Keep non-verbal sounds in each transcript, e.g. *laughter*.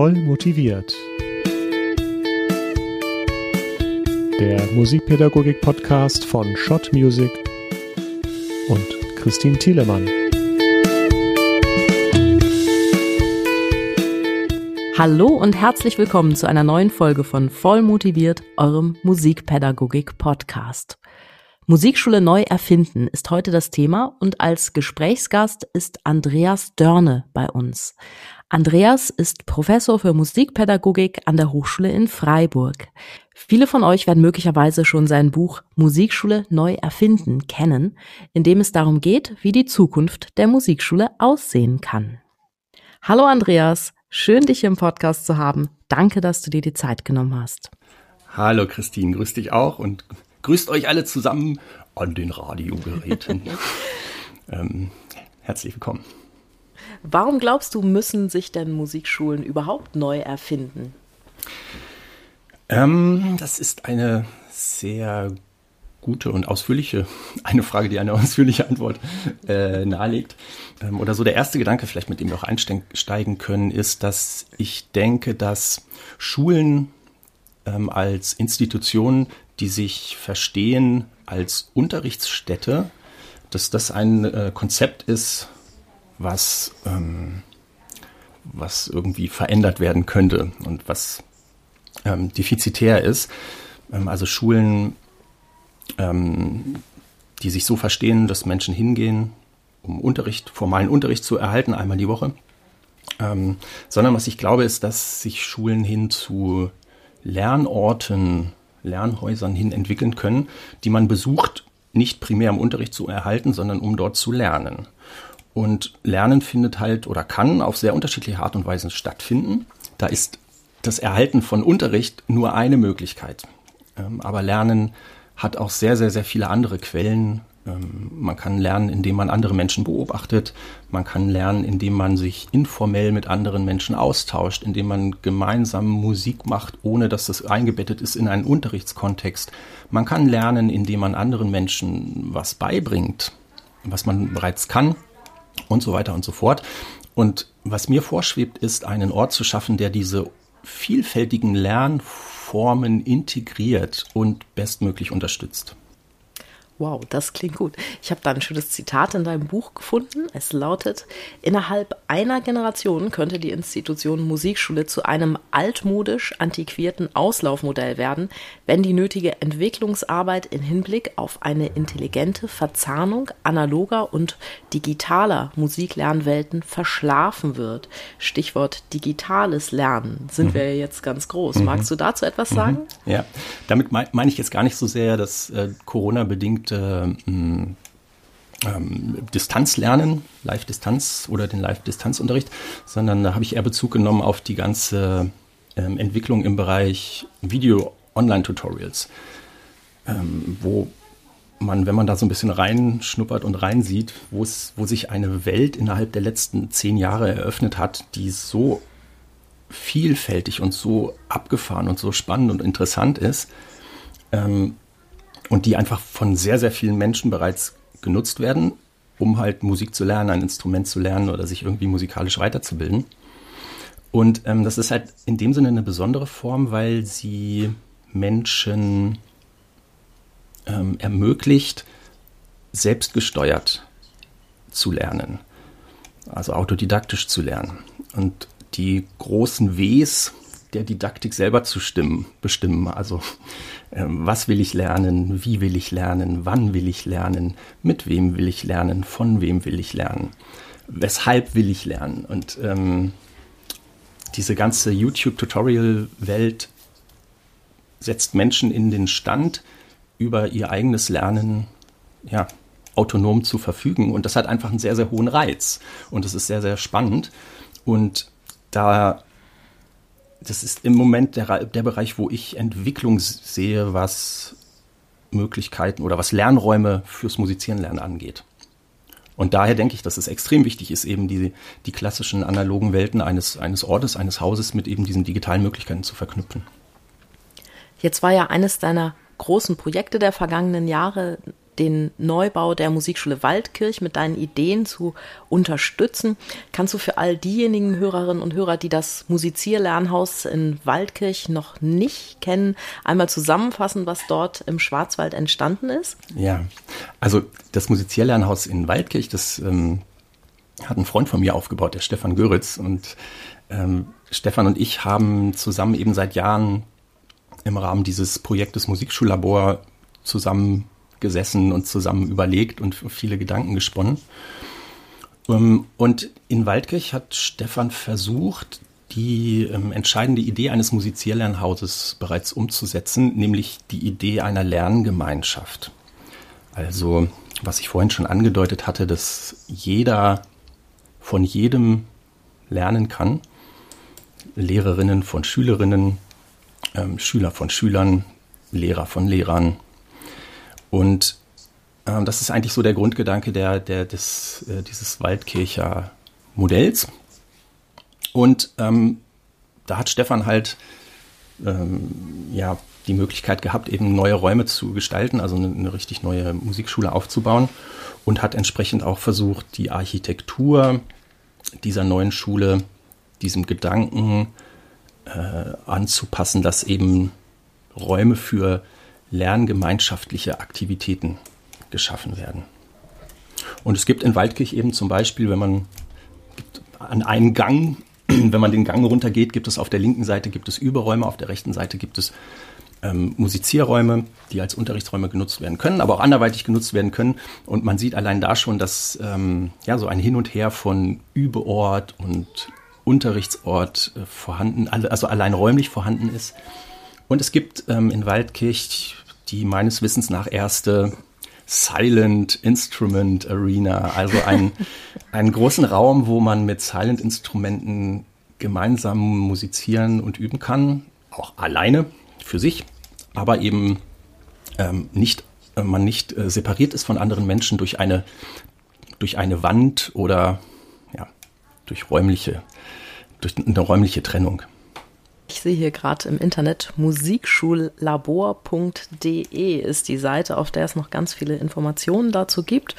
Voll motiviert. Der Musikpädagogik-Podcast von Schott Music und Christine Thielemann. Hallo und herzlich willkommen zu einer neuen Folge von Voll motiviert, eurem Musikpädagogik-Podcast. Musikschule neu erfinden ist heute das Thema und als Gesprächsgast ist Andreas Dörne bei uns. Andreas ist Professor für Musikpädagogik an der Hochschule in Freiburg. Viele von euch werden möglicherweise schon sein Buch Musikschule neu erfinden kennen, in dem es darum geht, wie die Zukunft der Musikschule aussehen kann. Hallo Andreas, Schön, dich im Podcast zu haben. Danke, dass du dir die Zeit genommen hast. Hallo Christine, grüß dich auch und grüßt euch alle zusammen an den Radiogeräten. *laughs* ähm, herzlich willkommen. Warum glaubst du, müssen sich denn Musikschulen überhaupt neu erfinden? Ähm, das ist eine sehr gute und ausführliche, eine Frage, die eine ausführliche Antwort äh, nahelegt. Ähm, oder so der erste Gedanke, vielleicht mit dem wir auch einsteigen können, ist, dass ich denke, dass Schulen ähm, als Institutionen, die sich verstehen als Unterrichtsstätte, dass das ein äh, Konzept ist, was, ähm, was irgendwie verändert werden könnte und was ähm, defizitär ist. Ähm, also Schulen ähm, die sich so verstehen, dass Menschen hingehen, um Unterricht, formalen Unterricht zu erhalten, einmal die Woche. Ähm, sondern was ich glaube, ist, dass sich Schulen hin zu Lernorten, Lernhäusern hin entwickeln können, die man besucht, nicht primär im Unterricht zu erhalten, sondern um dort zu lernen. Und Lernen findet halt oder kann auf sehr unterschiedliche Art und Weise stattfinden. Da ist das Erhalten von Unterricht nur eine Möglichkeit. Ähm, aber Lernen hat auch sehr, sehr, sehr viele andere Quellen. Ähm, man kann lernen, indem man andere Menschen beobachtet. Man kann lernen, indem man sich informell mit anderen Menschen austauscht, indem man gemeinsam Musik macht, ohne dass das eingebettet ist in einen Unterrichtskontext. Man kann lernen, indem man anderen Menschen was beibringt, was man bereits kann und so weiter und so fort. Und was mir vorschwebt, ist, einen Ort zu schaffen, der diese vielfältigen Lern Formen integriert und bestmöglich unterstützt. Wow, das klingt gut. Ich habe da ein schönes Zitat in deinem Buch gefunden. Es lautet, innerhalb einer Generation könnte die Institution Musikschule zu einem altmodisch antiquierten Auslaufmodell werden, wenn die nötige Entwicklungsarbeit in Hinblick auf eine intelligente Verzahnung analoger und digitaler Musiklernwelten verschlafen wird. Stichwort digitales Lernen sind mhm. wir jetzt ganz groß. Mhm. Magst du dazu etwas sagen? Mhm. Ja, damit meine ich jetzt gar nicht so sehr, dass äh, Corona bedingt möchte ähm, Distanzlernen, Live-Distanz oder den Live-Distanzunterricht, sondern da habe ich eher Bezug genommen auf die ganze ähm, Entwicklung im Bereich Video-Online-Tutorials, ähm, wo man, wenn man da so ein bisschen reinschnuppert und reinsieht, wo sich eine Welt innerhalb der letzten zehn Jahre eröffnet hat, die so vielfältig und so abgefahren und so spannend und interessant ist, ähm, und die einfach von sehr, sehr vielen Menschen bereits genutzt werden, um halt Musik zu lernen, ein Instrument zu lernen oder sich irgendwie musikalisch weiterzubilden. Und ähm, das ist halt in dem Sinne eine besondere Form, weil sie Menschen ähm, ermöglicht, selbstgesteuert zu lernen, also autodidaktisch zu lernen. Und die großen Ws der Didaktik selber zu stimmen, bestimmen. Also was will ich lernen, wie will ich lernen, wann will ich lernen, mit wem will ich lernen, von wem will ich lernen, weshalb will ich lernen. Und ähm, diese ganze YouTube-Tutorial-Welt setzt Menschen in den Stand, über ihr eigenes Lernen ja, autonom zu verfügen. Und das hat einfach einen sehr, sehr hohen Reiz. Und es ist sehr, sehr spannend. Und da das ist im Moment der, der Bereich, wo ich Entwicklung sehe, was Möglichkeiten oder was Lernräume fürs Musizierenlernen angeht. Und daher denke ich, dass es extrem wichtig ist, eben die, die klassischen analogen Welten eines, eines Ortes, eines Hauses mit eben diesen digitalen Möglichkeiten zu verknüpfen. Jetzt war ja eines deiner großen Projekte der vergangenen Jahre den Neubau der Musikschule Waldkirch mit deinen Ideen zu unterstützen. Kannst du für all diejenigen Hörerinnen und Hörer, die das Musizierlernhaus in Waldkirch noch nicht kennen, einmal zusammenfassen, was dort im Schwarzwald entstanden ist? Ja, also das Musizierlernhaus in Waldkirch, das ähm, hat ein Freund von mir aufgebaut, der Stefan Göritz. Und ähm, Stefan und ich haben zusammen eben seit Jahren im Rahmen dieses Projektes Musikschullabor zusammengesessen und zusammen überlegt und viele Gedanken gesponnen. Ähm, und in Waldkirch hat Stefan versucht, die ähm, entscheidende Idee eines Musizierlernhauses bereits umzusetzen, nämlich die Idee einer Lerngemeinschaft. Also, was ich vorhin schon angedeutet hatte, dass jeder von jedem lernen kann. Lehrerinnen von Schülerinnen, ähm, Schüler von Schülern, Lehrer von Lehrern. Und ähm, das ist eigentlich so der Grundgedanke der, der, des, äh, dieses Waldkircher Modells. Und ähm, da hat Stefan halt ähm, ja, die Möglichkeit gehabt, eben neue Räume zu gestalten, also eine, eine, richtig neue Musikschule aufzubauen und hat entsprechend auch versucht, die Architektur dieser neuen Schule diesem Gedanken äh, anzupassen, dass eben Räume für lerngemeinschaftliche Aktivitäten geschaffen werden. Und es gibt in Waldkirch eben zum Beispiel, wenn man an einen Gang, *clears throat* wenn man den Gang runtergeht, gibt es auf der linken Seite gibt es Überräume, auf der rechten Seite gibt es ähm, Musizierräume, die als Unterrichtsräume genutzt werden können, aber auch anderweitig genutzt werden können. Und man sieht allein da schon, dass ähm, ja so ein Hin und Her von Übeort und Unterrichtsort äh, vorhanden, also allein räumlich vorhanden ist. Und es gibt ähm, in Waldkirch die meines Wissens nach erste Silent Instrument Arena, also ein, *laughs* einen großen Raum, wo man mit Silent Instrumenten gemeinsam musizieren und üben kann, auch alleine für sich, aber eben ähm, nicht, äh, man nicht äh, separiert ist von anderen Menschen durch eine, durch eine Wand oder ja, durch räumliche, durch eine räumliche Trennung. Ich sehe hier gerade im Internet musikschullabor.de ist die Seite, auf der es noch ganz viele Informationen dazu gibt.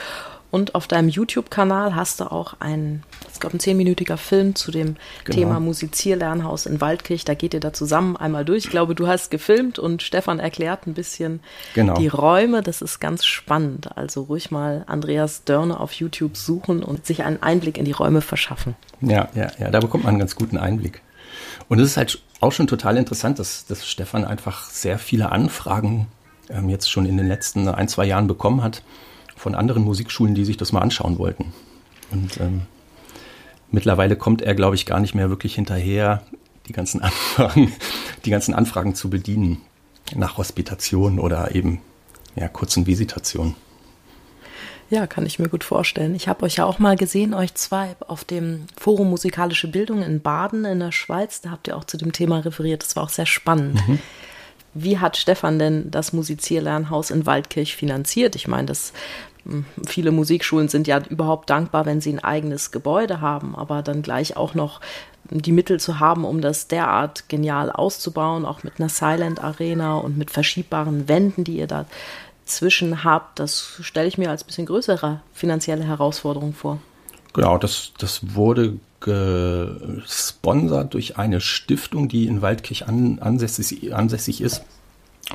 Und auf deinem YouTube-Kanal hast du auch ein, ich glaube, ein zehnminütiger Film zu dem genau. Thema Musizierlernhaus in Waldkirch. Da geht ihr da zusammen einmal durch. Ich glaube, du hast gefilmt und Stefan erklärt ein bisschen genau. die Räume. Das ist ganz spannend. Also ruhig mal Andreas Dörne auf YouTube suchen und sich einen Einblick in die Räume verschaffen. Ja, ja, ja, da bekommt man einen ganz guten Einblick. Und es ist halt auch schon total interessant, dass, dass Stefan einfach sehr viele Anfragen ähm, jetzt schon in den letzten ein, zwei Jahren bekommen hat von anderen Musikschulen, die sich das mal anschauen wollten. Und ähm, mittlerweile kommt er, glaube ich, gar nicht mehr wirklich hinterher, die ganzen *laughs* Anfragen, die ganzen Anfragen zu bedienen nach Hospitation oder eben ja, kurzen Visitationen. Ja, kann ich mir gut vorstellen. Ich habe euch ja auch mal gesehen, euch zwei, auf dem Forum Musikalische Bildung in Baden in der Schweiz. Da habt ihr auch zu dem Thema referiert. Das war auch sehr spannend. Mhm. Wie hat Stefan denn das Musizierlernhaus in Waldkirch finanziert? Ich meine, das Viele Musikschulen sind ja überhaupt dankbar, wenn sie ein eigenes Gebäude haben, aber dann gleich auch noch die Mittel zu haben, um das derart genial auszubauen, auch mit einer Silent Arena und mit verschiebbaren Wänden, die ihr da zwischen habt, das stelle ich mir als bisschen größere finanzielle Herausforderung vor. Genau, das, das wurde gesponsert durch eine Stiftung, die in Waldkirch an, ansässig, ansässig ist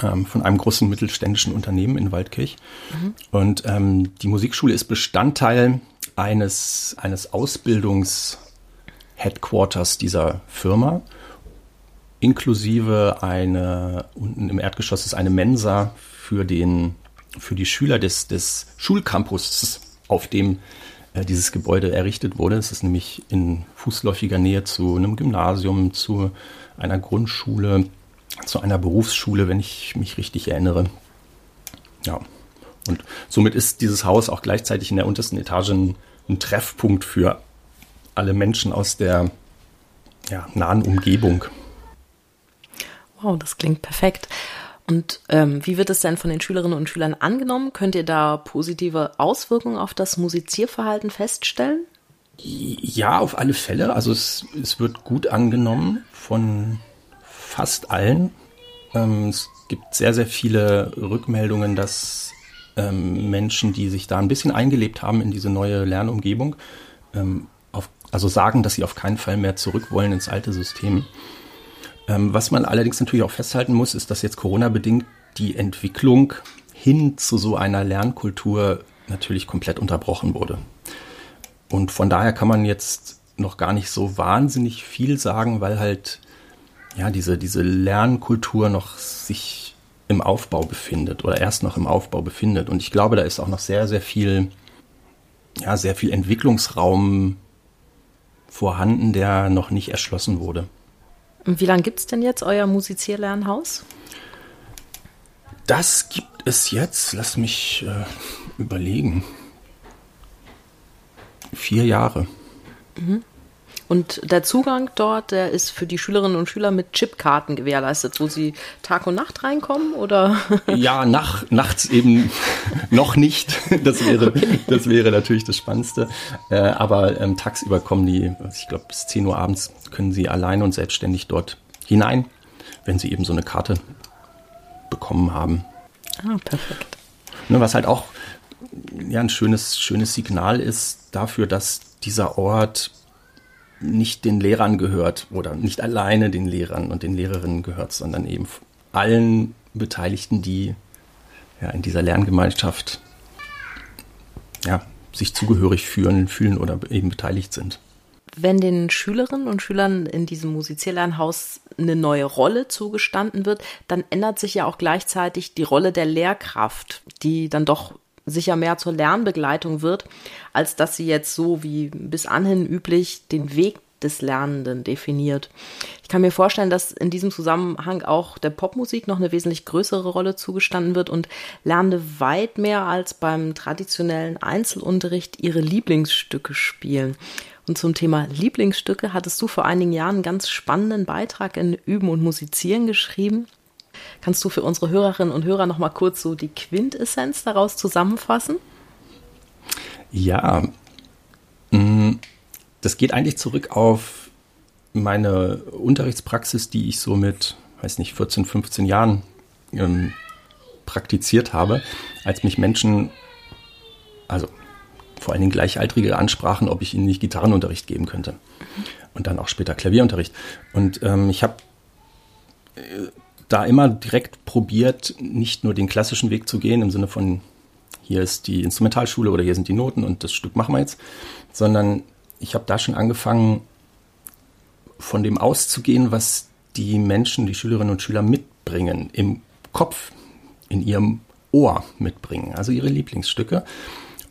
ähm, von einem großen mittelständischen Unternehmen in Waldkirch. Mhm. Und ähm, die Musikschule ist Bestandteil eines, eines Ausbildungs-Headquarters dieser Firma, inklusive eine, unten im Erdgeschoss ist eine Mensa für den, für die Schüler des, des Schulcampus, auf dem äh, dieses Gebäude errichtet wurde. Es ist nämlich in fußläufiger Nähe zu einem Gymnasium, zu einer Grundschule, zu einer Berufsschule, wenn ich mich richtig erinnere. Ja. Und somit ist dieses Haus auch gleichzeitig in der untersten Etage ein, ein Treffpunkt für alle Menschen aus der ja, nahen Umgebung. Wow, das klingt perfekt. Und ähm, wie wird es denn von den Schülerinnen und Schülern angenommen? Könnt ihr da positive Auswirkungen auf das Musizierverhalten feststellen? Ja, auf alle Fälle. Also es, es wird gut angenommen von fast allen. Ähm, es gibt sehr, sehr viele Rückmeldungen, dass ähm, Menschen, die sich da ein bisschen eingelebt haben in diese neue Lernumgebung, ähm, auf, also sagen, dass sie auf keinen Fall mehr zurück wollen ins alte System. Ähm, was man allerdings natürlich auch festhalten muss, ist, dass jetzt Corona-bedingt die Entwicklung hin zu so einer Lernkultur natürlich komplett unterbrochen wurde. Und von daher kann man jetzt noch gar nicht so wahnsinnig viel sagen, weil halt ja diese, diese Lernkultur noch sich im Aufbau befindet oder erst noch im Aufbau befindet. Und ich glaube, da ist auch noch sehr, sehr viel, ja, sehr viel Entwicklungsraum vorhanden, der noch nicht erschlossen wurde. Und wie lange gibt es denn jetzt euer Musizierlernhaus? Das gibt es jetzt, lass mich äh, überlegen, vier Jahre. Mhm. Und der Zugang dort, der ist für die Schülerinnen und Schüler mit Chipkarten gewährleistet, wo sie Tag und Nacht reinkommen, oder? *laughs* Ja, nach, nachts eben noch nicht. Das wäre, okay. das wäre natürlich das Spannendste. Äh, aber ähm, tagsüber kommen die, ich glaube, bis 10 Uhr abends können sie allein und selbstständig dort hinein, wenn sie eben so eine Karte bekommen haben. Ah, perfekt. Ne, was halt auch ja, ein schönes, schönes Signal ist dafür, dass dieser Ort nicht den Lehrern gehört oder nicht alleine den Lehrern und den Lehrerinnen gehört, sondern eben allen Beteiligten, die ja, in dieser Lerngemeinschaft ja, sich zugehörig fühlen, fühlen oder eben beteiligt sind. Wenn den Schülerinnen und Schülern in diesem Musizierlernhaus eine neue Rolle zugestanden wird, dann ändert sich ja auch gleichzeitig die Rolle der Lehrkraft, die dann doch sicher mehr zur Lernbegleitung wird, als dass sie jetzt so wie bis anhin üblich den Weg des Lernenden definiert. Ich kann mir vorstellen, dass in diesem Zusammenhang auch der Popmusik noch eine wesentlich größere Rolle zugestanden wird und Lernende weit mehr als beim traditionellen Einzelunterricht ihre Lieblingsstücke spielen. Und zum Thema Lieblingsstücke hattest du vor einigen Jahren einen ganz spannenden Beitrag in Üben und Musizieren geschrieben. Kannst du für unsere Hörerinnen und Hörer noch mal kurz so die Quintessenz daraus zusammenfassen? Ja, mm, das geht eigentlich zurück auf meine Unterrichtspraxis, die ich so mit, weiß nicht, 14, 15 Jahren ähm, praktiziert habe, als mich Menschen, also vor allen Dingen Gleichaltrige ansprachen, ob ich ihnen nicht Gitarrenunterricht geben könnte. Und dann auch später Klavierunterricht. Und ähm, ich habe äh, da immer direkt probiert, nicht nur den klassischen Weg zu gehen, im Sinne von, hier ist die Instrumentalschule oder hier sind die Noten und das Stück machen wir jetzt, sondern ich habe da schon angefangen, von dem auszugehen, was die Menschen, die Schülerinnen und Schüler mitbringen, im Kopf, in ihrem Ohr mitbringen, also ihre Lieblingsstücke.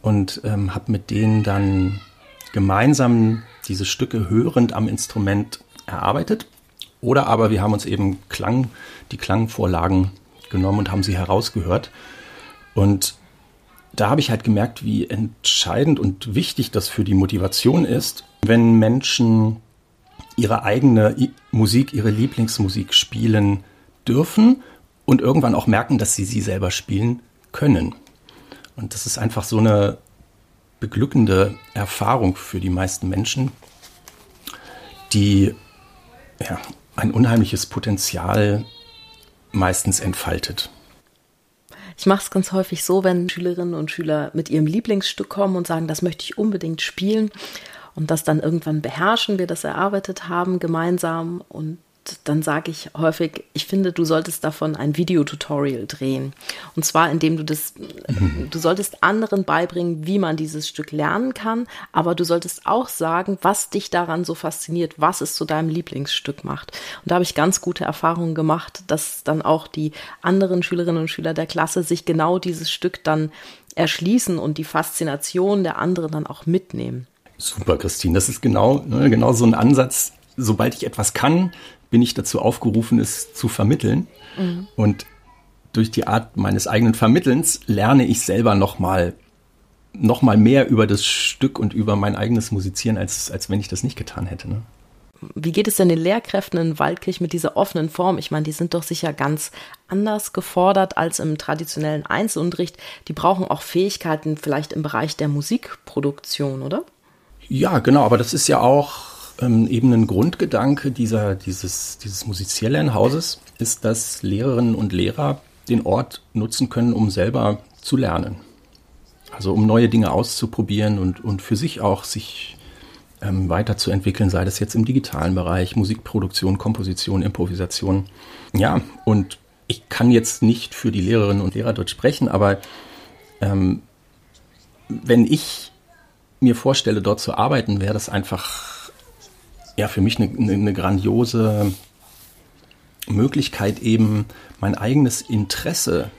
Und ähm, habe mit denen dann gemeinsam diese Stücke hörend am Instrument erarbeitet oder aber wir haben uns eben Klang, die Klangvorlagen genommen und haben sie herausgehört. Und da habe ich halt gemerkt, wie entscheidend und wichtig das für die Motivation ist, wenn Menschen ihre eigene Musik, ihre Lieblingsmusik spielen dürfen und irgendwann auch merken, dass sie sie selber spielen können. Und das ist einfach so eine beglückende Erfahrung für die meisten Menschen, die ja, ein unheimliches Potenzial meistens entfaltet. Ich mache es ganz häufig so, wenn Schülerinnen und Schüler mit ihrem Lieblingsstück kommen und sagen, das möchte ich unbedingt spielen und das dann irgendwann beherrschen, wir das erarbeitet haben gemeinsam und dann sage ich häufig, ich finde, du solltest davon ein Videotutorial drehen. Und zwar, indem du das, mhm. du solltest anderen beibringen, wie man dieses Stück lernen kann, aber du solltest auch sagen, was dich daran so fasziniert, was es zu deinem Lieblingsstück macht. Und da habe ich ganz gute Erfahrungen gemacht, dass dann auch die anderen Schülerinnen und Schüler der Klasse sich genau dieses Stück dann erschließen und die Faszination der anderen dann auch mitnehmen. Super, Christine. Das ist genau, ne, genau so ein Ansatz. Sobald ich etwas kann, bin ich dazu aufgerufen, es zu vermitteln. Mhm. Und durch die Art meines eigenen Vermittelns lerne ich selber nochmal noch mal mehr über das Stück und über mein eigenes Musizieren, als, als wenn ich das nicht getan hätte. Ne? Wie geht es denn den Lehrkräften in Waldkirch mit dieser offenen Form? Ich meine, die sind doch sicher ganz anders gefordert als im traditionellen Einzelunterricht. Die brauchen auch Fähigkeiten vielleicht im Bereich der Musikproduktion, oder? Ja, genau, aber das ist ja auch ähm, eben ein Grundgedanke dieser, dieses, dieses Musizierlernhauses ist, dass Lehrerinnen und Lehrer den Ort nutzen können, um selber zu lernen. Also um neue Dinge auszuprobieren und, und für sich auch sich ähm, weiterzuentwickeln, sei das jetzt im digitalen Bereich, Musikproduktion, Komposition, Improvisation. Ja, und ich kann jetzt nicht für die Lehrerinnen und Lehrer dort sprechen, aber ähm, wenn ich mir vorstelle, dort zu arbeiten, wäre das einfach ja für mich eine, eine grandiose Möglichkeit, eben mein eigenes Interesse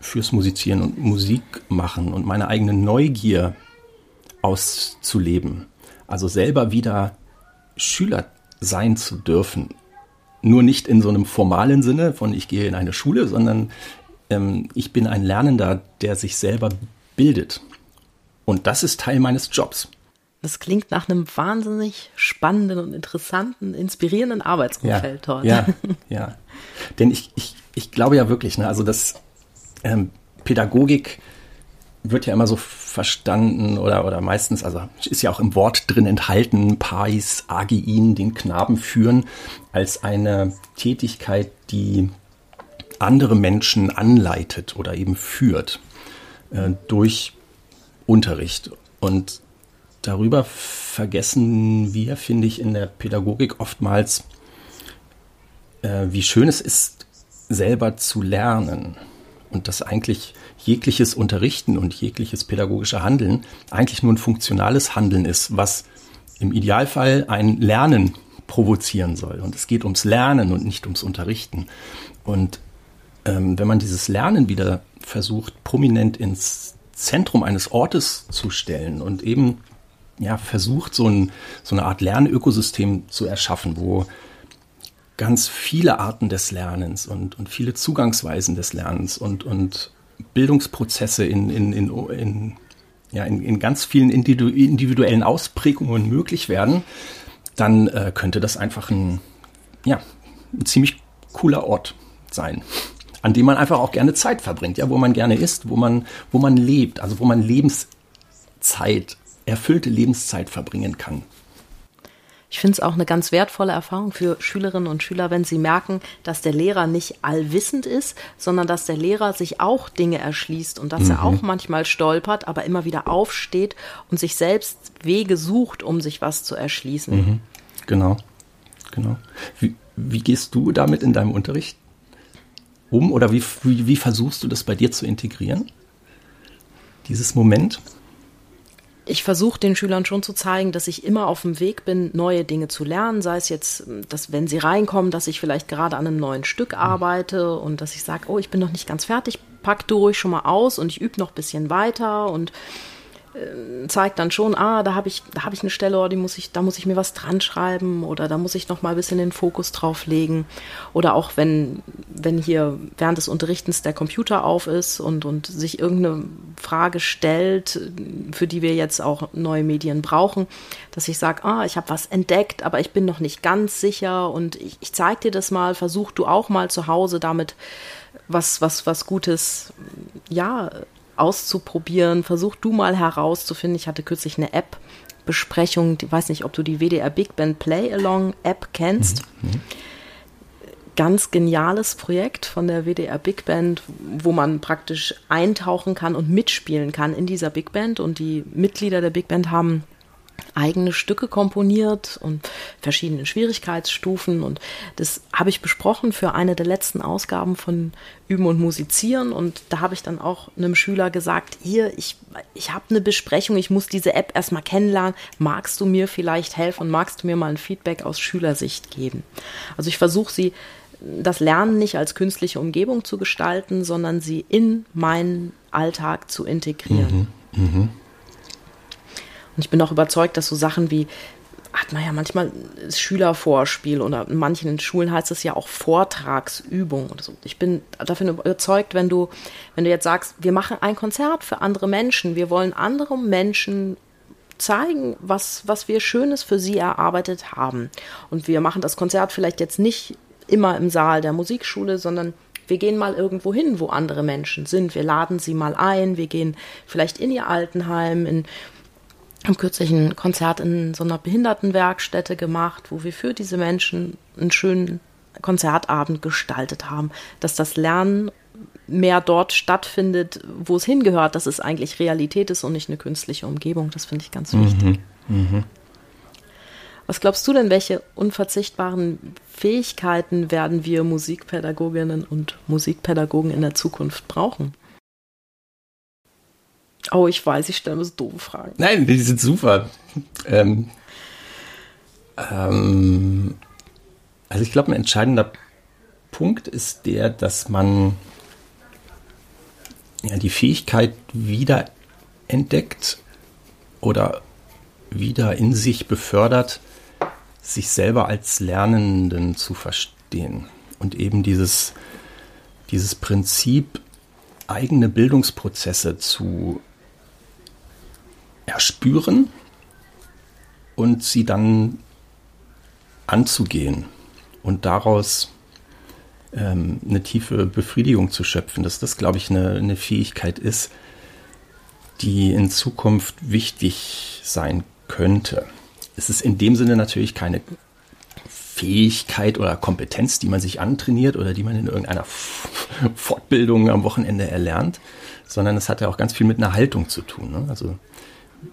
fürs Musizieren und Musik machen und meine eigene Neugier auszuleben. Also selber wieder Schüler sein zu dürfen. Nur nicht in so einem formalen Sinne von ich gehe in eine Schule, sondern ähm, ich bin ein Lernender, der sich selber bildet. Und das ist Teil meines Jobs. Das klingt nach einem wahnsinnig spannenden und interessanten, inspirierenden Arbeitsumfeld ja, dort. Ja, *laughs* ja. Denn ich, ich, ich glaube ja wirklich, ne, also das ähm, Pädagogik wird ja immer so verstanden oder, oder meistens, also ist ja auch im Wort drin enthalten, Pais, Agiin, den Knaben führen, als eine Tätigkeit, die andere Menschen anleitet oder eben führt äh, durch Unterricht. Und darüber vergessen wir, finde ich, in der Pädagogik oftmals, äh, wie schön es ist, selber zu lernen. Und dass eigentlich jegliches Unterrichten und jegliches pädagogische Handeln eigentlich nur ein funktionales Handeln ist, was im Idealfall ein Lernen provozieren soll. Und es geht ums Lernen und nicht ums Unterrichten. Und ähm, wenn man dieses Lernen wieder versucht, prominent ins Zentrum eines Ortes zu stellen und eben ja, versucht, so, ein, so eine Art Lernökosystem zu erschaffen, wo ganz viele Arten des Lernens und, und viele Zugangsweisen des Lernens und, und Bildungsprozesse in, in, in, in, ja, in, in ganz vielen individuellen Ausprägungen möglich werden, dann äh, könnte das einfach ein, ja, ein ziemlich cooler Ort sein, an dem man einfach auch gerne Zeit verbringt, ja, wo man gerne ist, wo man, wo man lebt, also wo man Lebenszeit, erfüllte Lebenszeit verbringen kann. Ich finde es auch eine ganz wertvolle Erfahrung für Schülerinnen und Schüler, wenn sie merken, dass der Lehrer nicht allwissend ist, sondern dass der Lehrer sich auch Dinge erschließt und dass mhm. er auch manchmal stolpert, aber immer wieder aufsteht und sich selbst Wege sucht, um sich was zu erschließen. Mhm. Genau, genau. Wie, wie gehst du damit in deinem Unterricht um oder wie, wie, wie versuchst du das bei dir zu integrieren? Dieses Moment? Ich versuche den Schülern schon zu zeigen, dass ich immer auf dem Weg bin, neue Dinge zu lernen. Sei es jetzt, dass wenn sie reinkommen, dass ich vielleicht gerade an einem neuen Stück arbeite und dass ich sage, oh, ich bin noch nicht ganz fertig, pack du ruhig schon mal aus und ich übe noch ein bisschen weiter und zeigt dann schon, ah, da habe ich, da habe ich eine Stelle, oh, die muss ich, da muss ich mir was dran schreiben oder da muss ich noch mal ein bisschen den Fokus drauf legen. Oder auch wenn, wenn hier während des Unterrichtens der Computer auf ist und, und sich irgendeine Frage stellt, für die wir jetzt auch neue Medien brauchen, dass ich sage, ah, ich habe was entdeckt, aber ich bin noch nicht ganz sicher und ich, ich zeig dir das mal, versuch du auch mal zu Hause damit was, was, was Gutes, ja, auszuprobieren. Versuch du mal herauszufinden. Ich hatte kürzlich eine App. Besprechung, ich weiß nicht, ob du die WDR Big Band Play Along App kennst. Mhm. mhm. Ganz geniales Projekt von der WDR Big Band, wo man praktisch eintauchen kann und mitspielen kann in dieser Big Band. Und die Mitglieder der Big Band haben eigene Stücke komponiert und verschiedene Schwierigkeitsstufen und das habe ich besprochen für eine der letzten Ausgaben von Üben und Musizieren und da habe ich dann auch einem Schüler gesagt, hier, ich, ich habe eine Besprechung, ich muss diese App erstmal kennenlernen, magst du mir vielleicht helfen und magst du mir mal ein Feedback aus Schülersicht geben? Also ich versuche sie das Lernen nicht als künstliche Umgebung zu gestalten, sondern sie in meinen Alltag zu integrieren. Mhm, mh. Und ich bin auch überzeugt, dass so Sachen wie hat man ja manchmal Schülervorspiel oder in manchen Schulen heißt es ja auch Vortragsübung oder so. Ich bin davon überzeugt, wenn du, wenn du jetzt sagst, wir machen ein Konzert für andere Menschen, wir wollen anderen Menschen zeigen, was, was wir Schönes für sie erarbeitet haben. Und wir machen das Konzert vielleicht jetzt nicht immer im Saal der Musikschule, sondern wir gehen mal irgendwo hin, wo andere Menschen sind. Wir laden sie mal ein, wir gehen vielleicht in ihr Altenheim, in haben kürzlich ein Konzert in so einer Behindertenwerkstätte gemacht, wo wir für diese Menschen einen schönen Konzertabend gestaltet haben, dass das Lernen mehr dort stattfindet, wo es hingehört, dass es eigentlich Realität ist und nicht eine künstliche Umgebung. Das finde ich ganz wichtig. Mhm. Mhm. Was glaubst du denn, welche unverzichtbaren Fähigkeiten werden wir Musikpädagoginnen und Musikpädagogen in der Zukunft brauchen? Oh, ich weiß, ich stelle mir so doofe Fragen. Nein, die sind super. Ähm, ähm, also ich glaube, ein entscheidender Punkt ist der, dass man ja, die Fähigkeit wieder entdeckt oder wieder in sich befördert, sich selber als Lernenden zu verstehen und eben dieses, dieses Prinzip, eigene Bildungsprozesse zu erspüren und sie dann anzugehen und daraus ähm, eine tiefe Befriedigung zu schöpfen, dass das, glaube ich, eine, eine Fähigkeit ist, die in Zukunft wichtig sein könnte. Es ist in dem Sinne natürlich keine Fähigkeit oder Kompetenz, die man sich antrainiert oder die man in irgendeiner Fortbildung am Wochenende erlernt, sondern es hat ja auch ganz viel mit einer Haltung zu tun. Ne? Also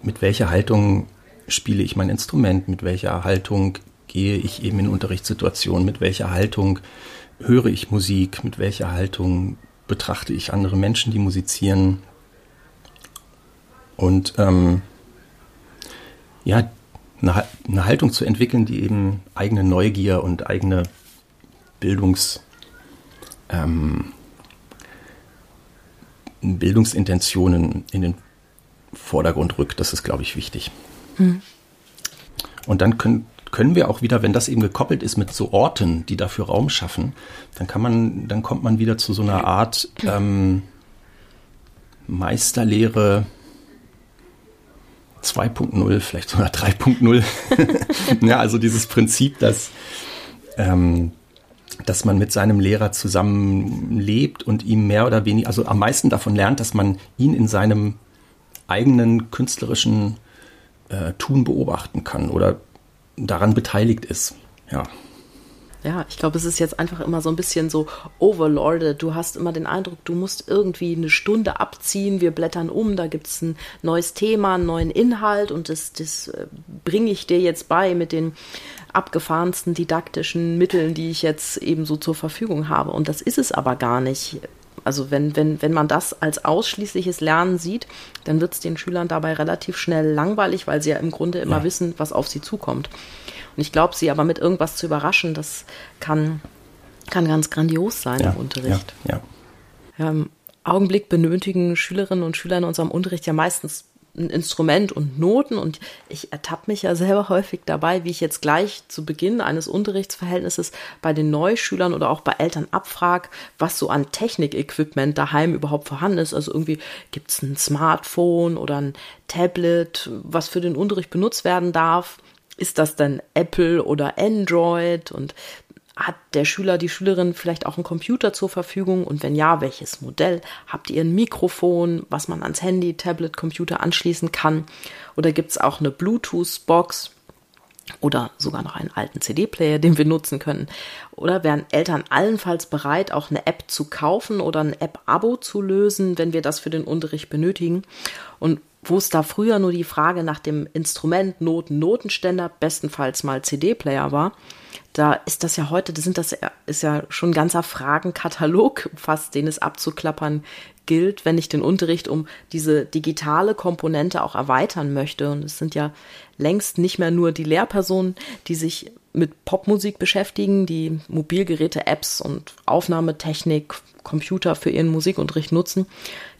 mit welcher Haltung spiele ich mein Instrument, mit welcher Haltung gehe ich eben in Unterrichtssituationen, mit welcher Haltung höre ich Musik, mit welcher Haltung betrachte ich andere Menschen, die musizieren. Und ähm, ja, eine, eine, Haltung zu entwickeln, die eben eigene Neugier und eigene Bildungs, ähm, Bildungsintentionen in den Vordergrund rückt. Das ist, glaube ich, wichtig. Mhm. Und dann können, können wir auch wieder, wenn das eben gekoppelt ist mit so Orten, die dafür Raum schaffen, dann kann man, dann kommt man wieder zu so einer Art ähm, Meisterlehre 2.0, vielleicht sogar 3.0. *laughs* ja, also dieses Prinzip, dass, ähm, dass man mit seinem Lehrer zusammen lebt und ihm mehr oder weniger, also am meisten davon lernt, dass man ihn in seinem eigenen künstlerischen äh, Tun beobachten kann oder daran beteiligt ist. Ja. Ja, ich glaube, es ist jetzt einfach immer so ein bisschen so overlorded. Du hast immer den Eindruck, du musst irgendwie eine Stunde abziehen, wir blättern um, da gibt es ein neues Thema, einen neuen Inhalt und das, das äh, bringe ich dir jetzt bei mit den abgefahrensten didaktischen Mitteln, die ich jetzt eben so zur Verfügung habe. Und das ist es aber gar nicht. Also wenn, wenn, wenn man das als ausschließliches Lernen sieht, dann wird es den Schülern dabei relativ schnell langweilig, weil sie ja im Grunde immer ja. wissen, was auf sie zukommt. Und ich glaube, sie aber mit irgendwas zu überraschen, das kann, kann ganz grandios sein ja, im Unterricht. Ja, ja. Im Augenblick benötigen Schülerinnen und Schüler in unserem Unterricht ja meistens ein Instrument und Noten und ich ertappe mich ja selber häufig dabei, wie ich jetzt gleich zu Beginn eines Unterrichtsverhältnisses bei den Neuschülern oder auch bei Eltern abfrage, was so an Technik-Equipment daheim überhaupt vorhanden ist. Also irgendwie gibt es ein Smartphone oder ein Tablet, was für den Unterricht benutzt werden darf. Ist das denn Apple oder Android? Und hat der Schüler, die Schülerin vielleicht auch einen Computer zur Verfügung? Und wenn ja, welches Modell? Habt ihr ein Mikrofon, was man ans Handy, Tablet, Computer anschließen kann? Oder gibt es auch eine Bluetooth-Box? Oder sogar noch einen alten CD-Player, den wir nutzen können. Oder wären Eltern allenfalls bereit, auch eine App zu kaufen oder ein App-Abo zu lösen, wenn wir das für den Unterricht benötigen? Und wo es da früher nur die Frage nach dem Instrument, Noten, Notenständer, bestenfalls mal CD-Player war, da ist das ja heute, das sind das ist ja schon ein ganzer Fragenkatalog *laughs* fast, den es abzuklappern gilt, wenn ich den Unterricht um diese digitale Komponente auch erweitern möchte. Und es sind ja längst nicht mehr nur die Lehrpersonen, die sich mit Popmusik beschäftigen, die Mobilgeräte, Apps und Aufnahmetechnik, Computer für ihren Musikunterricht nutzen.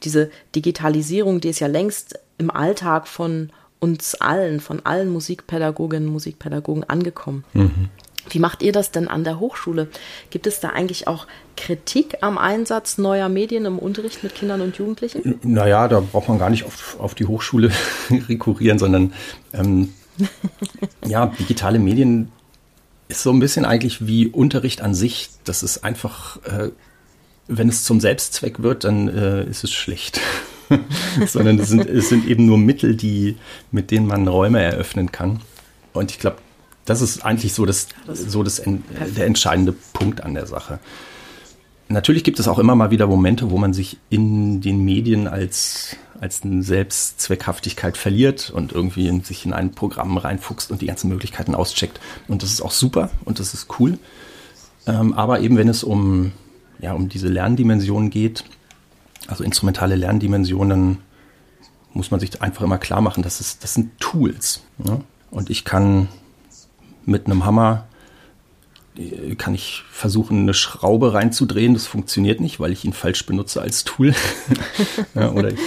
Diese Digitalisierung, die ist ja längst im Alltag von uns allen, von allen Musikpädagoginnen und Musikpädagogen angekommen. Mhm. Wie macht ihr das denn an der Hochschule? Gibt es da eigentlich auch Kritik am Einsatz neuer Medien im Unterricht mit Kindern und Jugendlichen? Naja, da braucht man gar nicht auf, auf die Hochschule *laughs* rekurrieren, sondern ähm, *laughs* ja, digitale Medien ist so ein bisschen eigentlich wie Unterricht an sich. Das ist einfach, äh, wenn es zum Selbstzweck wird, dann äh, ist es schlecht. *laughs* sondern es sind, es sind eben nur Mittel, die, mit denen man Räume eröffnen kann. Und ich glaube, das ist eigentlich so, das, so das, der entscheidende Punkt an der Sache. natürlich gibt es auch immer mal wieder Momente, wo man sich in den Medien als, als eine Selbstzweckhaftigkeit verliert und irgendwie in, sich in ein Programm reinfuchst und die ganzen Möglichkeiten auscheckt. Und das ist auch super und das ist cool. Ähm, aber eben wenn es um, ja, um diese Lerndimensionen geht, also instrumentale Lerndimensionen, muss man sich einfach immer klar machen, das, ist, das sind Tools. Ne? Und ich kann mit einem Hammer äh, kann ich versuchen, eine Schraube reinzudrehen. Das funktioniert nicht, weil ich ihn falsch benutze als Tool. *laughs* ja, oder ich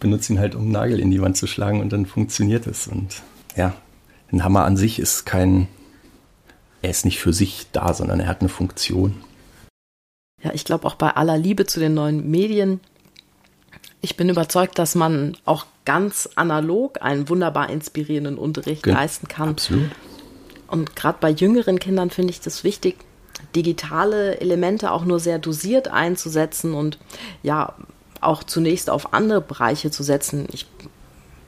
benutze ihn halt, um einen Nagel in die Wand zu schlagen und dann funktioniert es. Und ja, ein Hammer an sich ist kein, er ist nicht für sich da, sondern er hat eine Funktion. Ja, ich glaube auch bei aller Liebe zu den neuen Medien, ich bin überzeugt, dass man auch ganz analog einen wunderbar inspirierenden Unterricht Ge leisten kann. Absolut. Und gerade bei jüngeren Kindern finde ich das wichtig, digitale Elemente auch nur sehr dosiert einzusetzen und ja, auch zunächst auf andere Bereiche zu setzen. Ich,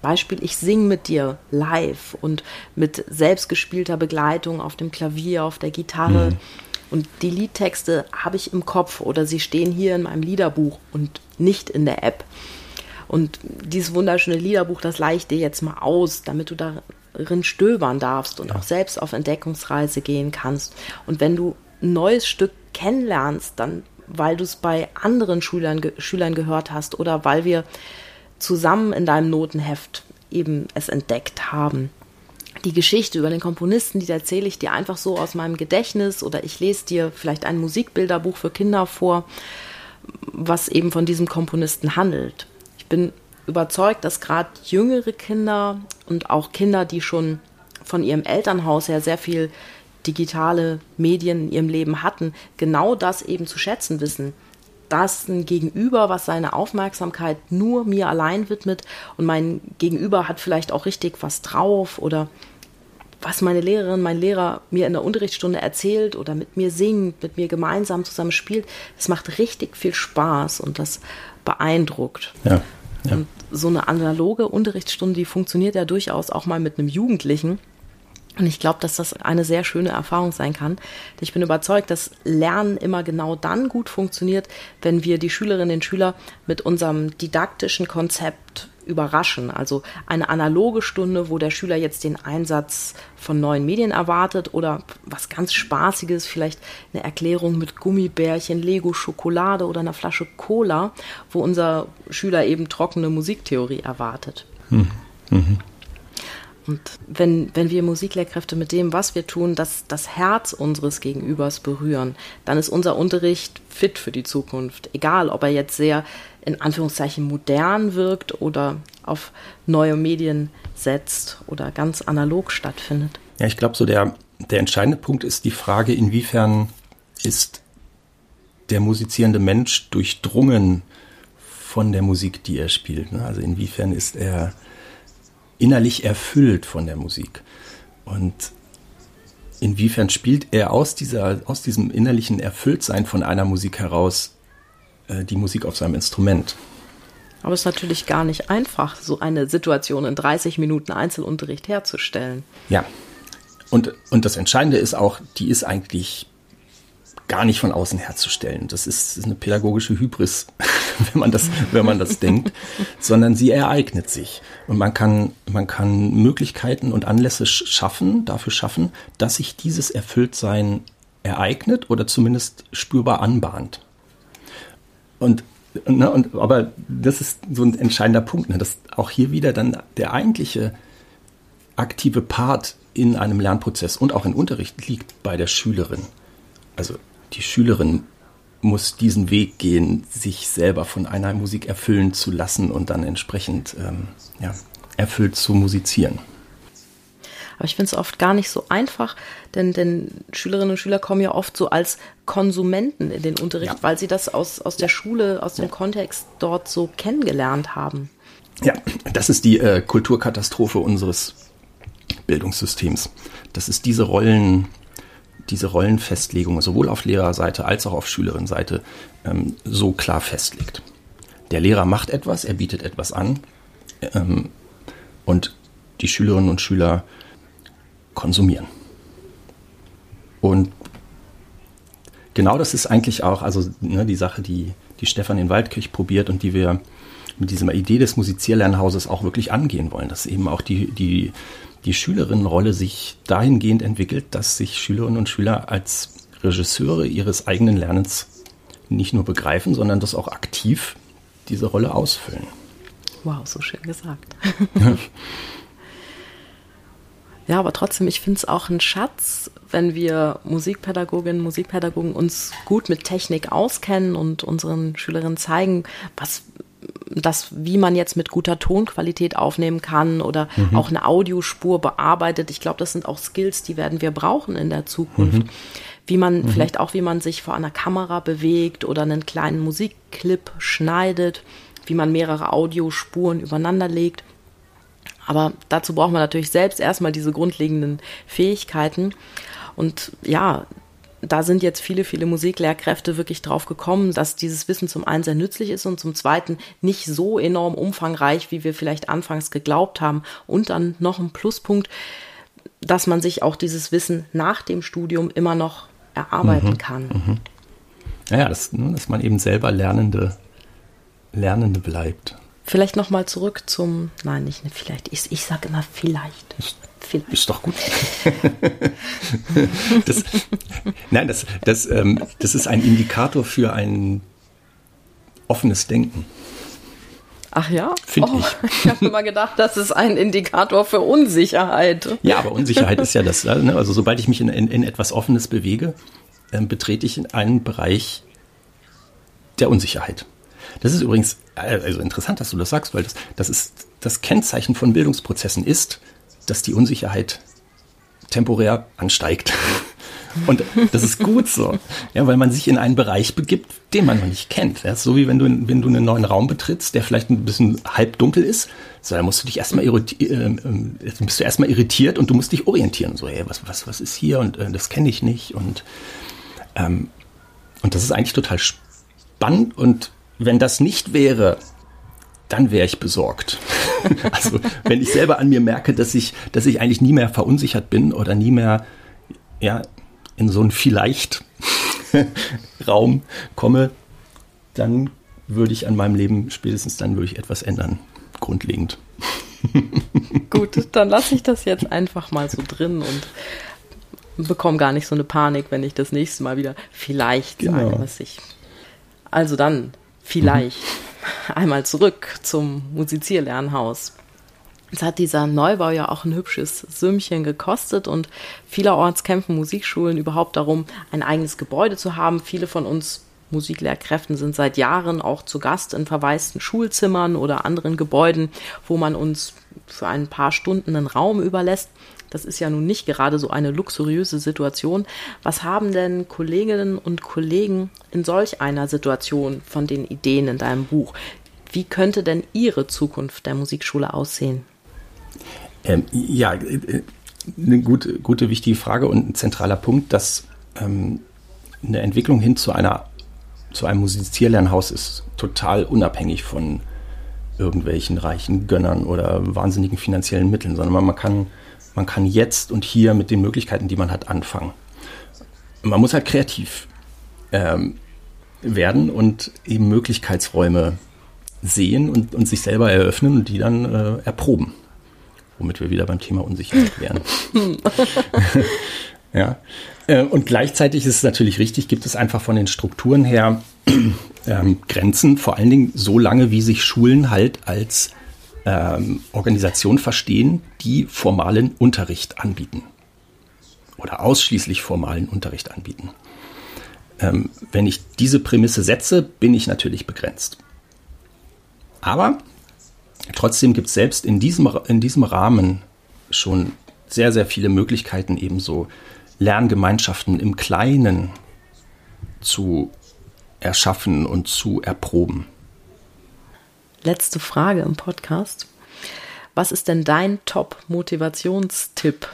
Beispiel, ich singe mit dir live und mit selbstgespielter Begleitung auf dem Klavier, auf der Gitarre. Mhm. Und die Liedtexte habe ich im Kopf oder sie stehen hier in meinem Liederbuch und nicht in der App. Und dieses wunderschöne Liederbuch, das leihe ich dir jetzt mal aus, damit du darin stöbern darfst und ja. auch selbst auf Entdeckungsreise gehen kannst. Und wenn du ein neues Stück kennenlernst, dann weil du es bei anderen Schülern, Schülern gehört hast oder weil wir zusammen in deinem Notenheft eben es entdeckt haben. Die Geschichte über den Komponisten, die erzähle ich dir einfach so aus meinem Gedächtnis oder ich lese dir vielleicht ein Musikbilderbuch für Kinder vor, was eben von diesem Komponisten handelt bin überzeugt, dass gerade jüngere Kinder und auch Kinder, die schon von ihrem Elternhaus her sehr viel digitale Medien in ihrem Leben hatten, genau das eben zu schätzen wissen. Das ein Gegenüber, was seine Aufmerksamkeit nur mir allein widmet und mein Gegenüber hat vielleicht auch richtig was drauf oder was meine Lehrerin, mein Lehrer mir in der Unterrichtsstunde erzählt oder mit mir singt, mit mir gemeinsam zusammen spielt, das macht richtig viel Spaß und das beeindruckt. Ja. Ja. Und so eine analoge Unterrichtsstunde, die funktioniert ja durchaus auch mal mit einem Jugendlichen. Und ich glaube, dass das eine sehr schöne Erfahrung sein kann. Ich bin überzeugt, dass Lernen immer genau dann gut funktioniert, wenn wir die Schülerinnen und Schüler mit unserem didaktischen Konzept überraschen. Also eine analoge Stunde, wo der Schüler jetzt den Einsatz von neuen Medien erwartet oder was ganz Spaßiges, vielleicht eine Erklärung mit Gummibärchen, Lego, Schokolade oder einer Flasche Cola, wo unser Schüler eben trockene Musiktheorie erwartet. Mhm. Mhm. Und wenn, wenn wir Musiklehrkräfte mit dem, was wir tun, das, das Herz unseres Gegenübers berühren, dann ist unser Unterricht fit für die Zukunft. Egal, ob er jetzt sehr in Anführungszeichen modern wirkt oder auf neue Medien setzt oder ganz analog stattfindet. Ja, ich glaube, so der, der entscheidende Punkt ist die Frage, inwiefern ist der musizierende Mensch durchdrungen von der Musik, die er spielt. Ne? Also inwiefern ist er innerlich erfüllt von der Musik. Und inwiefern spielt er aus, dieser, aus diesem innerlichen Erfülltsein von einer Musik heraus äh, die Musik auf seinem Instrument? Aber es ist natürlich gar nicht einfach, so eine Situation in 30 Minuten Einzelunterricht herzustellen. Ja. Und, und das Entscheidende ist auch, die ist eigentlich gar nicht von außen herzustellen. Das ist, ist eine pädagogische Hybris, *laughs* wenn man das, wenn man das denkt, *laughs* sondern sie ereignet sich. Und man kann, man kann Möglichkeiten und Anlässe schaffen, dafür schaffen, dass sich dieses Erfülltsein ereignet oder zumindest spürbar anbahnt. Und, ne, und aber das ist so ein entscheidender Punkt, ne, dass auch hier wieder dann der eigentliche aktive Part in einem Lernprozess und auch in Unterricht liegt bei der Schülerin. Also die Schülerin muss diesen Weg gehen, sich selber von einer Musik erfüllen zu lassen und dann entsprechend ähm, ja, erfüllt zu musizieren. Aber ich finde es oft gar nicht so einfach, denn, denn Schülerinnen und Schüler kommen ja oft so als Konsumenten in den Unterricht, ja. weil sie das aus, aus der Schule, aus dem ja. Kontext dort so kennengelernt haben. Ja, das ist die äh, Kulturkatastrophe unseres Bildungssystems. Das ist diese Rollen, diese Rollenfestlegung sowohl auf Lehrerseite als auch auf Schülerinnenseite ähm, so klar festlegt. Der Lehrer macht etwas, er bietet etwas an ähm, und die Schülerinnen und Schüler konsumieren. Und genau das ist eigentlich auch, also ne, die Sache, die, die Stefan in Waldkirch probiert und die wir mit dieser Idee des Musizierlernhauses auch wirklich angehen wollen, dass eben auch die, die, die Schülerinnenrolle sich dahingehend entwickelt, dass sich Schülerinnen und Schüler als Regisseure ihres eigenen Lernens nicht nur begreifen, sondern das auch aktiv diese Rolle ausfüllen. Wow, so schön gesagt. ja, aber trotzdem, ich finde es auch ein Schatz, wenn wir Musikpädagoginnen, Musikpädagogen uns gut mit Technik auskennen und unseren Schülerinnen zeigen, was das, wie man jetzt mit guter Tonqualität aufnehmen kann oder mhm. auch eine Audiospur bearbeitet. Ich glaube, das sind auch Skills, die werden wir brauchen in der Zukunft. Mhm. Wie man, mhm. vielleicht auch, wie man sich vor einer Kamera bewegt oder einen kleinen Musikclip schneidet, wie man mehrere Audiospuren übereinander legt. Aber dazu braucht man natürlich selbst erstmal diese grundlegenden Fähigkeiten. Und ja, da sind jetzt viele, viele Musiklehrkräfte wirklich drauf gekommen, dass dieses Wissen zum einen sehr nützlich ist und zum zweiten nicht so enorm umfangreich, wie wir vielleicht anfangs geglaubt haben. Und dann noch ein Pluspunkt, dass man sich auch dieses Wissen nach dem Studium immer noch erarbeiten mhm, kann. Mhm. Ja, dass, ne, dass man eben selber Lernende, Lernende bleibt. Vielleicht nochmal zurück zum, nein, nicht vielleicht, ich, ich sage immer vielleicht. Vielleicht. Ist doch gut. *laughs* das, nein, das, das, ähm, das ist ein Indikator für ein offenes Denken. Ach ja? Finde oh, ich. *laughs* Ich habe immer gedacht, das ist ein Indikator für Unsicherheit. Ja, aber Unsicherheit ist ja das. Ne? Also sobald ich mich in, in, in etwas Offenes bewege, ähm, betrete ich in einen Bereich der Unsicherheit. Das ist übrigens äh, also interessant, dass du das sagst, weil das, das ist das Kennzeichen von Bildungsprozessen ist, dass die Unsicherheit temporär ansteigt. *laughs* Und das ist gut so, ja, weil man sich in einen Bereich begibt, den man noch nicht kennt. Ja, so wie wenn du, wenn du einen neuen Raum betrittst, der vielleicht ein bisschen halbdunkel ist, so, da musst du dich erstmal äh, äh, bist du erstmal irritiert und du musst dich orientieren. So, hey, was, was, was ist hier und äh, das kenne ich nicht. Und, ähm, und das ist eigentlich total spannend. Und wenn das nicht wäre, dann wäre ich besorgt. *laughs* also wenn ich selber an mir merke, dass ich, dass ich eigentlich nie mehr verunsichert bin oder nie mehr ja, in so einen vielleicht *laughs* Raum komme, dann würde ich an meinem Leben spätestens dann würde ich etwas ändern, grundlegend. *laughs* Gut, dann lasse ich das jetzt einfach mal so drin und bekomme gar nicht so eine Panik, wenn ich das nächste Mal wieder vielleicht genau. sage, was ich. Also dann, vielleicht. Mhm einmal zurück zum Musizierlernhaus. Jetzt hat dieser Neubau ja auch ein hübsches Sümmchen gekostet und vielerorts kämpfen Musikschulen überhaupt darum, ein eigenes Gebäude zu haben. Viele von uns Musiklehrkräften sind seit Jahren auch zu Gast in verwaisten Schulzimmern oder anderen Gebäuden, wo man uns für ein paar Stunden einen Raum überlässt. Das ist ja nun nicht gerade so eine luxuriöse Situation. Was haben denn Kolleginnen und Kollegen in solch einer Situation von den Ideen in deinem Buch? Wie könnte denn Ihre Zukunft der Musikschule aussehen? Ähm, ja, äh, eine gute, gute, wichtige Frage und ein zentraler Punkt, dass ähm, eine Entwicklung hin zu einer zu einem Musizierlernhaus ist total unabhängig von irgendwelchen reichen Gönnern oder wahnsinnigen finanziellen Mitteln, sondern man kann man kann jetzt und hier mit den Möglichkeiten, die man hat, anfangen. Man muss halt kreativ ähm, werden und eben Möglichkeitsräume sehen und, und sich selber eröffnen und die dann äh, erproben. Womit wir wieder beim Thema Unsicherheit wären. *laughs* ja. Äh, und gleichzeitig ist es natürlich richtig, gibt es einfach von den Strukturen her *clears throat* ähm, Grenzen, vor allen Dingen so lange, wie sich Schulen halt als ähm, Organisation verstehen, die formalen Unterricht anbieten oder ausschließlich formalen Unterricht anbieten. Ähm, wenn ich diese Prämisse setze, bin ich natürlich begrenzt. Aber trotzdem gibt es selbst in diesem, in diesem Rahmen schon sehr, sehr viele Möglichkeiten, eben so Lerngemeinschaften im Kleinen zu erschaffen und zu erproben letzte Frage im Podcast. Was ist denn dein Top-Motivationstipp?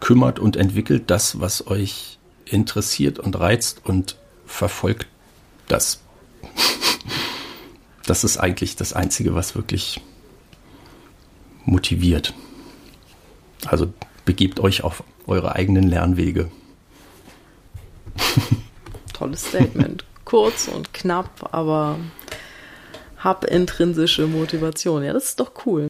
Kümmert und entwickelt das, was euch interessiert und reizt und verfolgt das. Das ist eigentlich das Einzige, was wirklich motiviert. Also begebt euch auf eure eigenen Lernwege. *laughs* tolles Statement. Kurz und knapp, aber hab intrinsische Motivation. Ja, das ist doch cool.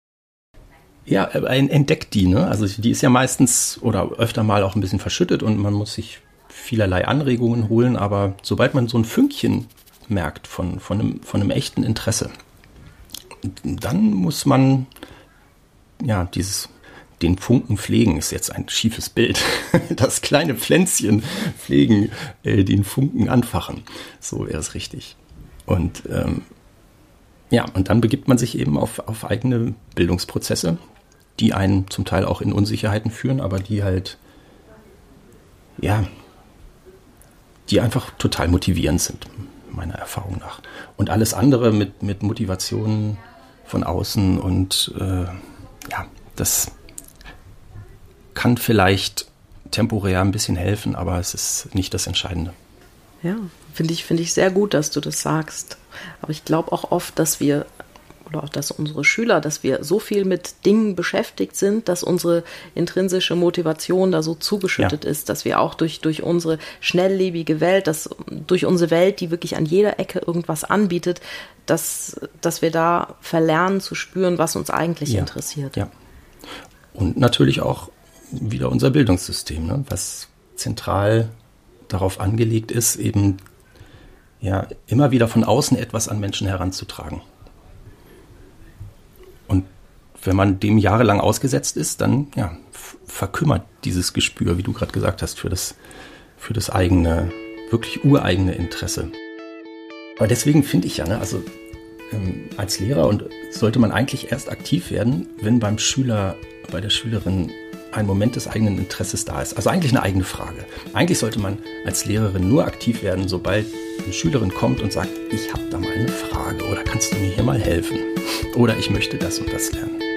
Ja, entdeckt die, ne? Also die ist ja meistens oder öfter mal auch ein bisschen verschüttet und man muss sich vielerlei Anregungen holen, aber sobald man so ein Fünkchen merkt von, von, einem, von einem echten Interesse, dann muss man ja dieses den Funken pflegen ist jetzt ein schiefes Bild. *laughs* Das kleine Pflänzchen pflegen, äh, den Funken anfachen. So wäre es richtig. Und ähm, ja, und dann begibt man sich eben auf, auf eigene Bildungsprozesse, die einen zum Teil auch in Unsicherheiten führen, aber die halt, ja, die einfach total motivierend sind, meiner Erfahrung nach. Und alles andere mit, mit Motivation von außen und äh, ja, das kann vielleicht temporär ein bisschen helfen, aber es ist nicht das Entscheidende. Ja, finde ich, finde ich sehr gut, dass du das sagst. Aber ich glaube auch oft, dass wir oder auch dass unsere Schüler, dass wir so viel mit Dingen beschäftigt sind, dass unsere intrinsische Motivation da so zugeschüttet ja. ist, dass wir auch durch, durch unsere schnelllebige Welt, dass, durch unsere Welt, die wirklich an jeder Ecke irgendwas anbietet, dass, dass wir da verlernen zu spüren, was uns eigentlich ja. interessiert. Ja. Und natürlich auch wieder unser Bildungssystem, ne, was zentral darauf angelegt ist, eben ja immer wieder von außen etwas an Menschen heranzutragen. Wenn man dem jahrelang ausgesetzt ist, dann ja, verkümmert dieses Gespür, wie du gerade gesagt hast, für das, für das eigene, wirklich ureigene Interesse. Aber deswegen finde ich ja, ne, also ähm, als Lehrer und sollte man eigentlich erst aktiv werden, wenn beim Schüler, bei der Schülerin ein Moment des eigenen Interesses da ist. Also eigentlich eine eigene Frage. Eigentlich sollte man als Lehrerin nur aktiv werden, sobald eine Schülerin kommt und sagt, ich habe da mal eine Frage oder kannst du mir hier mal helfen? Oder ich möchte das und das lernen.